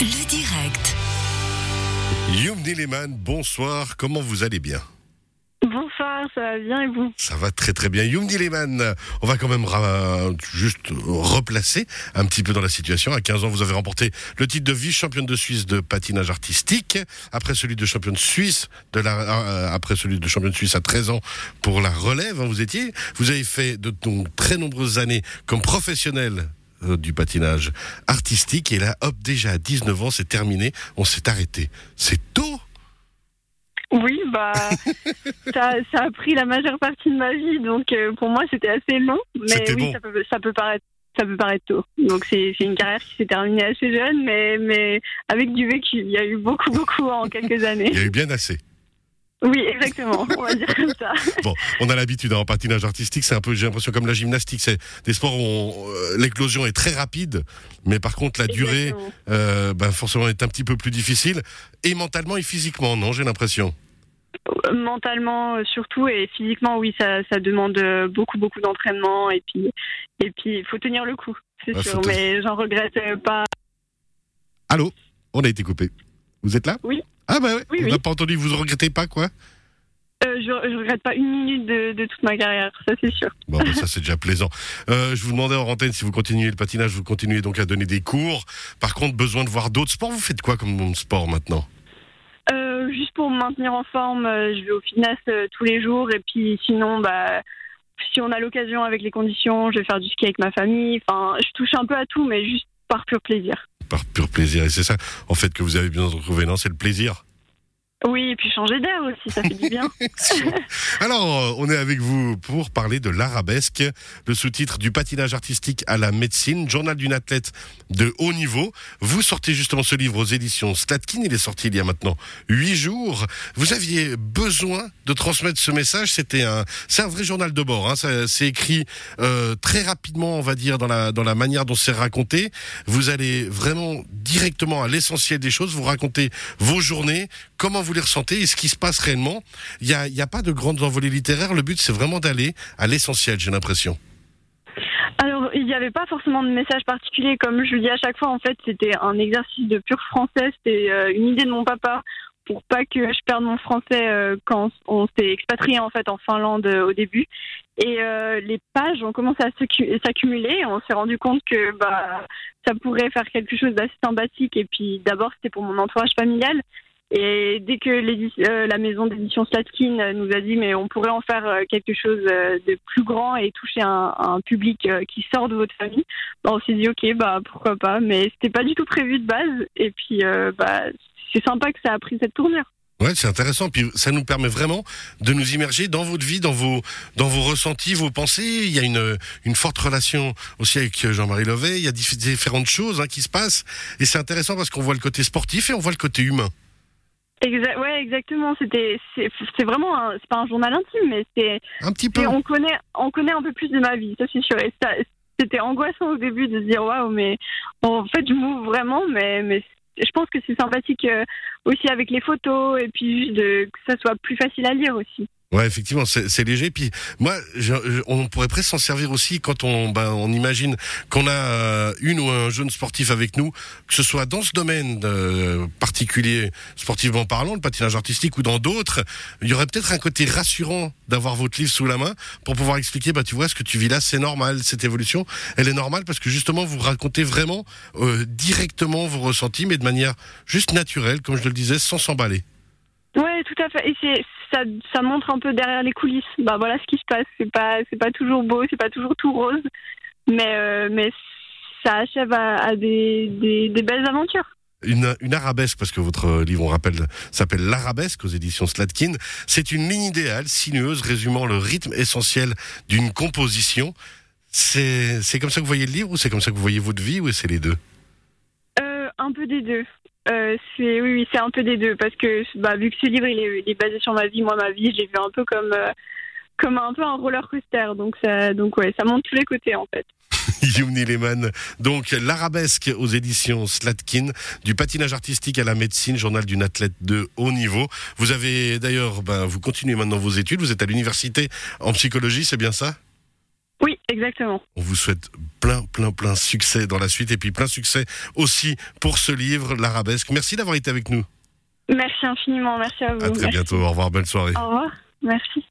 Le direct. Youm Dileman, bonsoir, comment vous allez bien? Bonsoir, ça va bien et vous? Ça va très très bien. Youm Dileman, on va quand même ra- juste replacer un petit peu dans la situation. À 15 ans, vous avez remporté le titre de vice-championne de Suisse de patinage artistique, après celui de championne suisse, de la, euh, après celui de championne suisse à 13 ans pour la relève, hein, vous étiez. Vous avez fait de donc, très nombreuses années comme professionnel euh, du patinage artistique et là, hop, déjà à 19 ans, c'est terminé, on s'est arrêté. C'est tôt Oui, bah, ça, ça a pris la majeure partie de ma vie, donc euh, pour moi c'était assez long, mais oui, bon. ça, peut, ça peut paraître. Ça peut paraître tôt. Donc c'est c'est une carrière qui s'est terminée assez jeune, mais, mais avec du vécu. Il y a eu beaucoup, beaucoup en quelques années. Il y a eu bien assez. Oui, exactement. On va dire comme ça. Bon, on a l'habitude hein, en patinage artistique, c'est un peu, j'ai l'impression comme la gymnastique, c'est des sports où euh, l'éclosion est très rapide, mais par contre la durée, euh, ben, forcément, est un petit peu plus difficile, et mentalement et physiquement, non, j'ai l'impression? Euh, Mentalement surtout et physiquement, oui, ça, ça demande beaucoup, beaucoup d'entraînement et puis et puis il faut tenir le coup, c'est Ouais, sûr. Mais j'en regrette pas. Allô? On a été coupé. Vous êtes là? Oui. Ah bah ouais, Oui, on oui. n'a pas entendu, vous ne regrettez pas quoi? Euh, je, je regrette pas une minute de, de toute ma carrière, ça c'est sûr. Bon, ben, ça c'est déjà plaisant. Euh, je vous demandais en antenne si vous continuez le patinage, vous continuez donc à donner des cours. Par contre, besoin de voir d'autres sports, vous faites quoi comme sport maintenant? Euh, juste pour me maintenir en forme, je vais au fitness tous les jours et puis sinon, bah, si on a l'occasion avec les conditions, je vais faire du ski avec ma famille. Enfin, je touche un peu à tout, mais juste par pur plaisir. Par pur plaisir, et c'est ça en fait que vous avez besoin de retrouver, non? C'est le plaisir Oui, et puis changer d'air aussi, ça fait du bien. Alors, euh, on est avec vous pour parler de l'arabesque, le sous-titre du patinage artistique à la médecine, journal d'une athlète de haut niveau. Vous sortez justement ce livre aux éditions Slatkin, il est sorti il y a maintenant huit jours. Vous aviez besoin de transmettre ce message, c'était un, c'est un vrai journal de bord, hein. C'est écrit euh, très rapidement, on va dire, dans la, dans la manière dont c'est raconté. Vous allez vraiment directement à l'essentiel des choses, vous racontez vos journées, comment vous les ressentez et ce qui se passe réellement. Il n'y a, a pas de grandes envolées littéraires. Le but, c'est vraiment d'aller à l'essentiel, j'ai l'impression. Alors, il n'y avait pas forcément de message particulier, comme je le dis à chaque fois. En fait, c'était un exercice de pur français. C'était euh, une idée de mon papa pour pas que je perde mon français euh, quand on s'est expatrié en fait en Finlande euh, au début. Et les pages ont commencé à s'accu- s'accumuler. On s'est rendu compte que bah ça pourrait faire quelque chose d'assez sympathique. Et puis d'abord, c'était pour mon entourage familial. Et dès que euh, la maison d'édition Slatkin euh, nous a dit mais on pourrait en faire euh, quelque chose de plus grand et toucher un, public qui sort de votre famille, bah, on s'est dit ok bah pourquoi pas. Mais c'était pas du tout prévu de base. Et puis bah c'est sympa que ça a pris cette tournure. Ouais, c'est intéressant. Puis ça nous permet vraiment de nous immerger dans votre vie, dans vos, dans vos ressentis, vos pensées. Il y a une, une forte relation aussi avec Jean-Marie Levet. Il y a diff- différentes choses hein, qui se passent. Et c'est intéressant parce qu'on voit le côté sportif et on voit le côté humain. Exa ouais exactement. C'était c'est vraiment c'est pas un journal intime mais c'est Un petit peu. Et on connaît, on connaît un peu plus de ma vie, ça c'est sûr. Et ça, c'était angoissant au début de se dire waouh, mais en fait je m'ouvre vraiment, mais mais je pense que c'est sympathique euh, aussi avec les photos et puis juste de, que ça soit plus facile à lire aussi. Ouais, effectivement, c'est léger. Puis moi, je- je- on pourrait presque s'en servir aussi quand on, ben, on imagine qu'on a euh, une ou un jeune sportif avec nous, que ce soit dans ce domaine euh, particulier, sportivement parlant, le patinage artistique ou dans d'autres. Il y aurait peut-être un côté rassurant d'avoir votre livre sous la main pour pouvoir expliquer, bah tu vois, ce que tu vis là, c'est normal, cette évolution, elle est normale parce que justement vous racontez vraiment euh, directement vos ressentis, mais de manière juste naturelle, comme je le disais, sans s'emballer. Tout à fait. Et c'est ça, ça montre un peu derrière les coulisses. Bah voilà ce qui se passe. C'est pas c'est pas toujours beau, c'est pas toujours tout rose, mais euh, mais ça achève à, des, des belles aventures. une, une arabesque, parce que votre livre, on rappelle, s'appelle L'arabesque aux éditions Slatkin. C'est une ligne idéale, sinueuse, résumant le rythme essentiel d'une composition. C'est comme ça que vous voyez le livre ou c'est comme ça que vous voyez votre vie ou c'est les deux? Un peu des deux. Euh, c'est oui, c'est un peu des deux parce que bah, vu que ce livre il est, basé sur ma vie, moi ma vie, je l'ai vu un peu comme euh, comme un peu un roller coaster. Donc ça, donc ouais, ça monte tous les côtés en fait. Yumni Lehmann. Donc, l'arabesque aux éditions Slatkin, du patinage artistique à la médecine, journal d'une athlète de haut niveau. Vous avez d'ailleurs, ben, vous continuez maintenant vos études, vous êtes à l'université en psychologie, c'est bien ça? Oui, exactement. On vous souhaite plein, plein, plein succès dans la suite et puis plein succès aussi pour ce livre, l'Arabesque. Merci d'avoir été avec nous. Merci infiniment, merci à vous. À très Merci. bientôt. Au revoir, bonne soirée. Au revoir, merci.